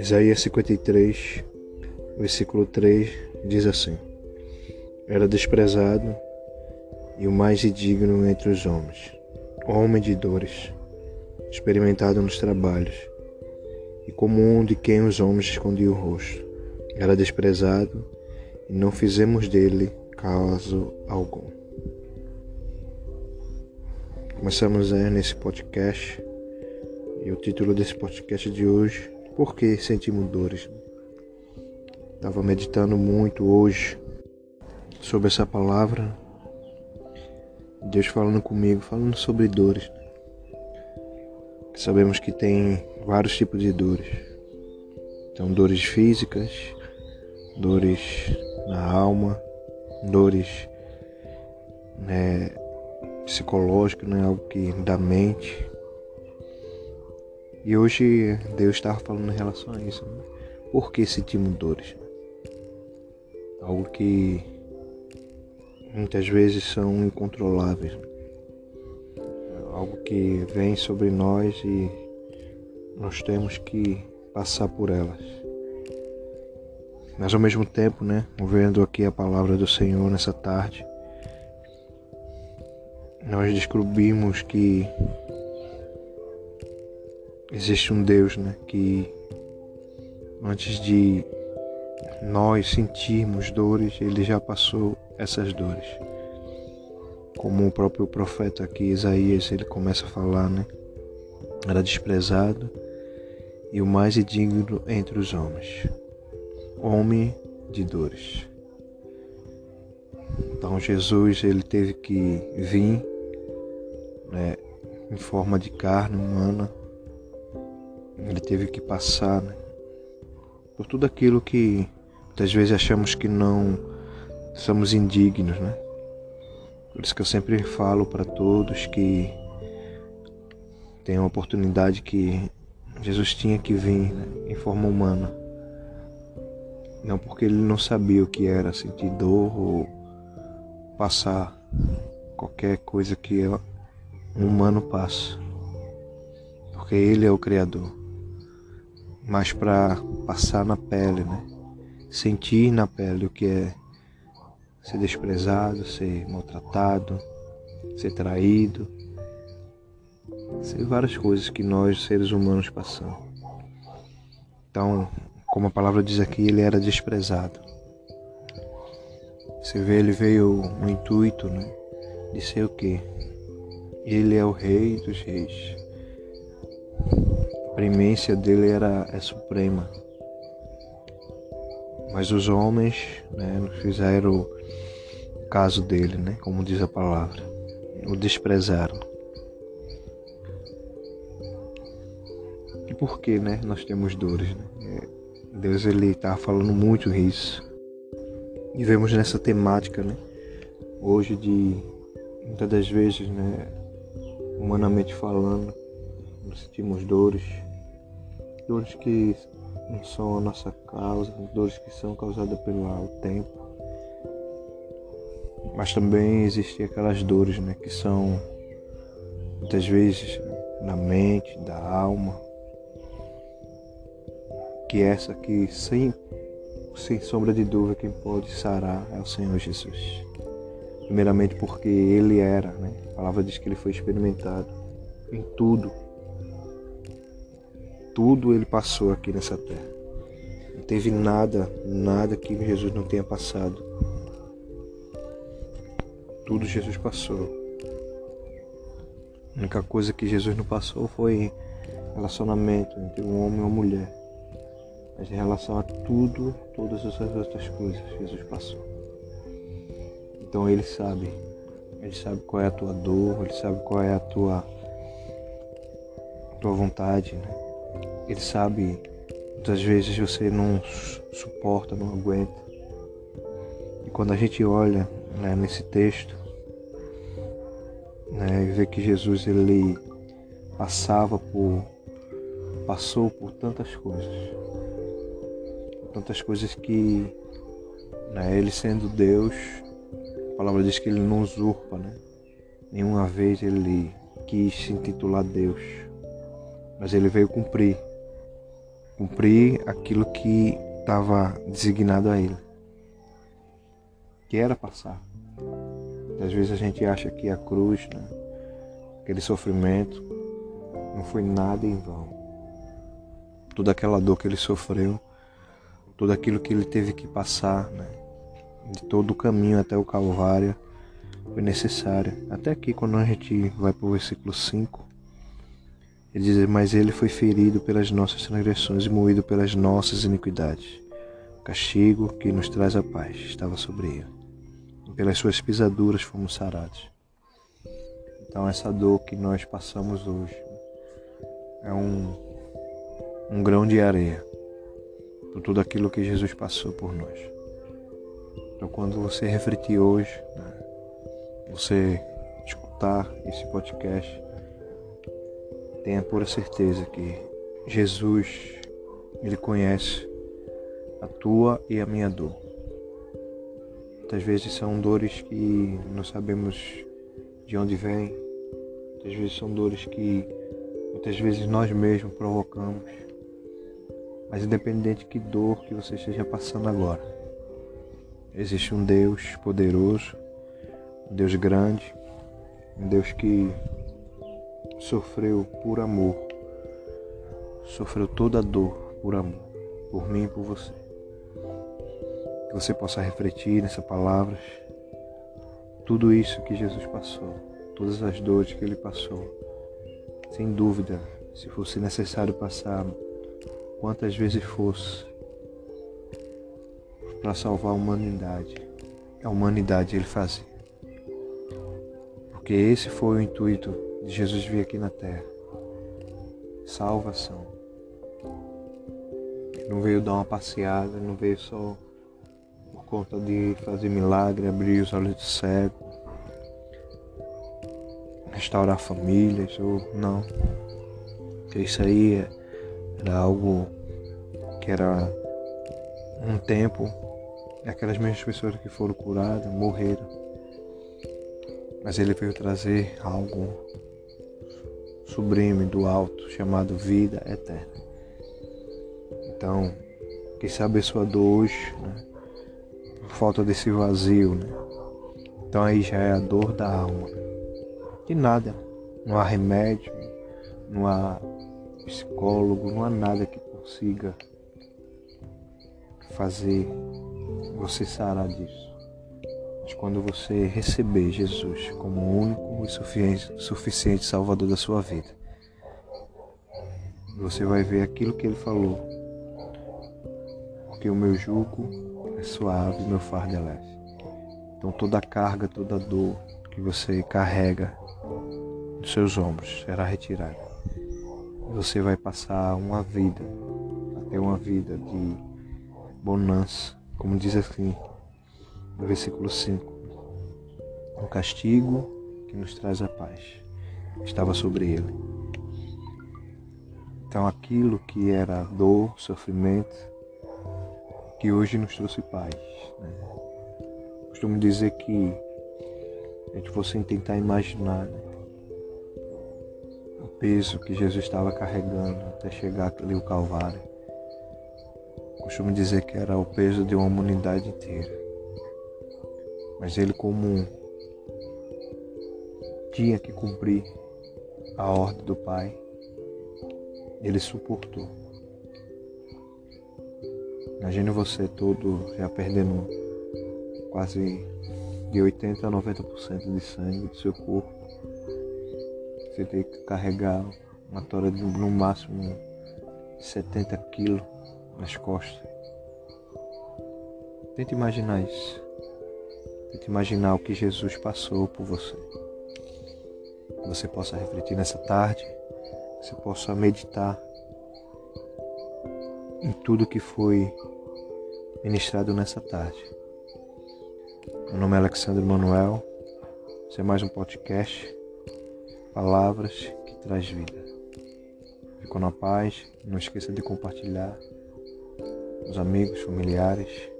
Isaías 53, versículo 3 diz assim: Era desprezado e o mais indigno entre os homens, homem de dores, experimentado nos trabalhos, e como um de quem os homens escondiam o rosto. Era desprezado e não fizemos dele caso algum. Começamos é, nesse podcast e o título desse podcast de hoje por que sentimos dores? Estava meditando muito hoje sobre essa palavra. Deus falando comigo, falando sobre dores. Sabemos que tem vários tipos de dores. Então, dores físicas, dores na alma, dores né, psicológicas, né, algo que da mente, e hoje Deus estava falando em relação a isso. Né? Por que sentimos dores? Algo que muitas vezes são incontroláveis. Né? Algo que vem sobre nós e nós temos que passar por elas. Mas ao mesmo tempo, né, vendo aqui a palavra do Senhor nessa tarde, nós descobrimos que existe um Deus, né, que antes de nós sentirmos dores, ele já passou essas dores. Como o próprio profeta aqui, Isaías, ele começa a falar, né? Era desprezado e o mais indigno entre os homens. Homem de dores. Então Jesus, ele teve que vir, né, em forma de carne humana, ele teve que passar né, por tudo aquilo que muitas vezes achamos que não somos indignos, né? Por isso que eu sempre falo para todos que tem uma oportunidade que Jesus tinha que vir né, em forma humana. Não porque ele não sabia o que era sentir dor ou passar qualquer coisa que um humano passa. Porque ele é o Criador mas para passar na pele, né? Sentir na pele o que é ser desprezado, ser maltratado, ser traído, ser várias coisas que nós seres humanos passamos. Então, como a palavra diz aqui, ele era desprezado. Você vê, ele veio no intuito, né, de ser o quê? Ele é o rei dos reis premência dele era é suprema. Mas os homens né, não fizeram caso dele, né, como diz a palavra. O desprezaram. E por que né, nós temos dores? Né? Deus ele está falando muito isso. E vemos nessa temática, né? Hoje de muitas das vezes, né, humanamente falando, sentimos dores, dores que não são a nossa causa, dores que são causadas pelo tempo. Mas também existem aquelas dores né, que são muitas vezes na mente, da alma. Que essa que sem, sem sombra de dúvida quem pode sarar é o Senhor Jesus. Primeiramente porque ele era, né? A palavra diz que ele foi experimentado em tudo tudo ele passou aqui nessa terra. Não teve nada, nada que Jesus não tenha passado. Tudo Jesus passou. A única coisa que Jesus não passou foi relacionamento entre um homem e uma mulher. Mas em relação a tudo, todas as outras coisas, Jesus passou. Então ele sabe. Ele sabe qual é a tua dor, ele sabe qual é a tua, tua vontade, né? Ele sabe, muitas vezes você não suporta, não aguenta. E quando a gente olha né, nesse texto, né, e vê que Jesus ele passava por, passou por tantas coisas, tantas coisas que né, ele sendo Deus, a palavra diz que ele não usurpa, né? Nenhuma vez ele quis se intitular Deus, mas ele veio cumprir cumprir aquilo que estava designado a ele, que era passar. Às vezes a gente acha que a cruz, né, aquele sofrimento, não foi nada em vão. Toda aquela dor que ele sofreu, tudo aquilo que ele teve que passar, né, de todo o caminho até o Calvário, foi necessário. Até aqui, quando a gente vai para o versículo 5, ele diz: Mas ele foi ferido pelas nossas transgressões e moído pelas nossas iniquidades. O castigo que nos traz a paz estava sobre ele. E pelas suas pisaduras fomos sarados. Então, essa dor que nós passamos hoje é um, um grão de areia por tudo aquilo que Jesus passou por nós. Então, quando você refletir hoje, né, você escutar esse podcast, tenha pura certeza que Jesus, Ele conhece a tua e a minha dor. Muitas vezes são dores que não sabemos de onde vêm, muitas vezes são dores que muitas vezes nós mesmos provocamos. Mas independente que dor que você esteja passando agora, existe um Deus poderoso, um Deus grande, um Deus que sofreu por amor, sofreu toda a dor por amor, por mim e por você. Que você possa refletir nessas palavras, tudo isso que Jesus passou, todas as dores que ele passou. Sem dúvida, se fosse necessário passar quantas vezes fosse para salvar a humanidade, a humanidade ele fazia. Porque esse foi o intuito de Jesus vir aqui na terra. Salvação. Não veio dar uma passeada, não veio só por conta de fazer milagre, abrir os olhos do cego, restaurar famílias, ou não. Porque isso aí era algo que era um tempo, aquelas mesmas pessoas que foram curadas morreram. Mas ele veio trazer algo sublime do alto chamado vida eterna. Então, quem sabe a sua dor hoje, né? Por falta desse vazio, né? Então aí já é a dor da alma. De nada. Não há remédio, não há psicólogo, não há nada que consiga fazer você sarar disso. Quando você receber Jesus como o único e suficiente, suficiente Salvador da sua vida, você vai ver aquilo que ele falou. Porque o meu jugo é suave, meu fardo é leve. Então toda a carga, toda a dor que você carrega nos seus ombros será retirada. Você vai passar uma vida, até uma vida de bonança, como diz assim, no versículo 5. O castigo que nos traz a paz estava sobre ele. Então aquilo que era dor, sofrimento, que hoje nos trouxe paz. Né? Costumo dizer que a gente fosse tentar imaginar né? o peso que Jesus estava carregando até chegar ali o Calvário. Costumo dizer que era o peso de uma humanidade inteira. Mas ele, como tinha que cumprir a ordem do Pai, ele suportou. Imagine você todo já perdendo quase de 80 a 90% de sangue do seu corpo. Você tem que carregar uma tora de no máximo 70 quilos nas costas. Tente imaginar isso. Tente imaginar o que Jesus passou por você. Que você possa refletir nessa tarde, que você possa meditar em tudo que foi ministrado nessa tarde. Meu nome é Alexandre Manuel. Esse é mais um podcast. Palavras que traz vida. Ficou na paz. Não esqueça de compartilhar com os amigos, familiares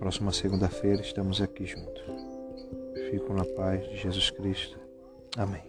Próxima segunda-feira estamos aqui juntos. Fico na paz de Jesus Cristo. Amém.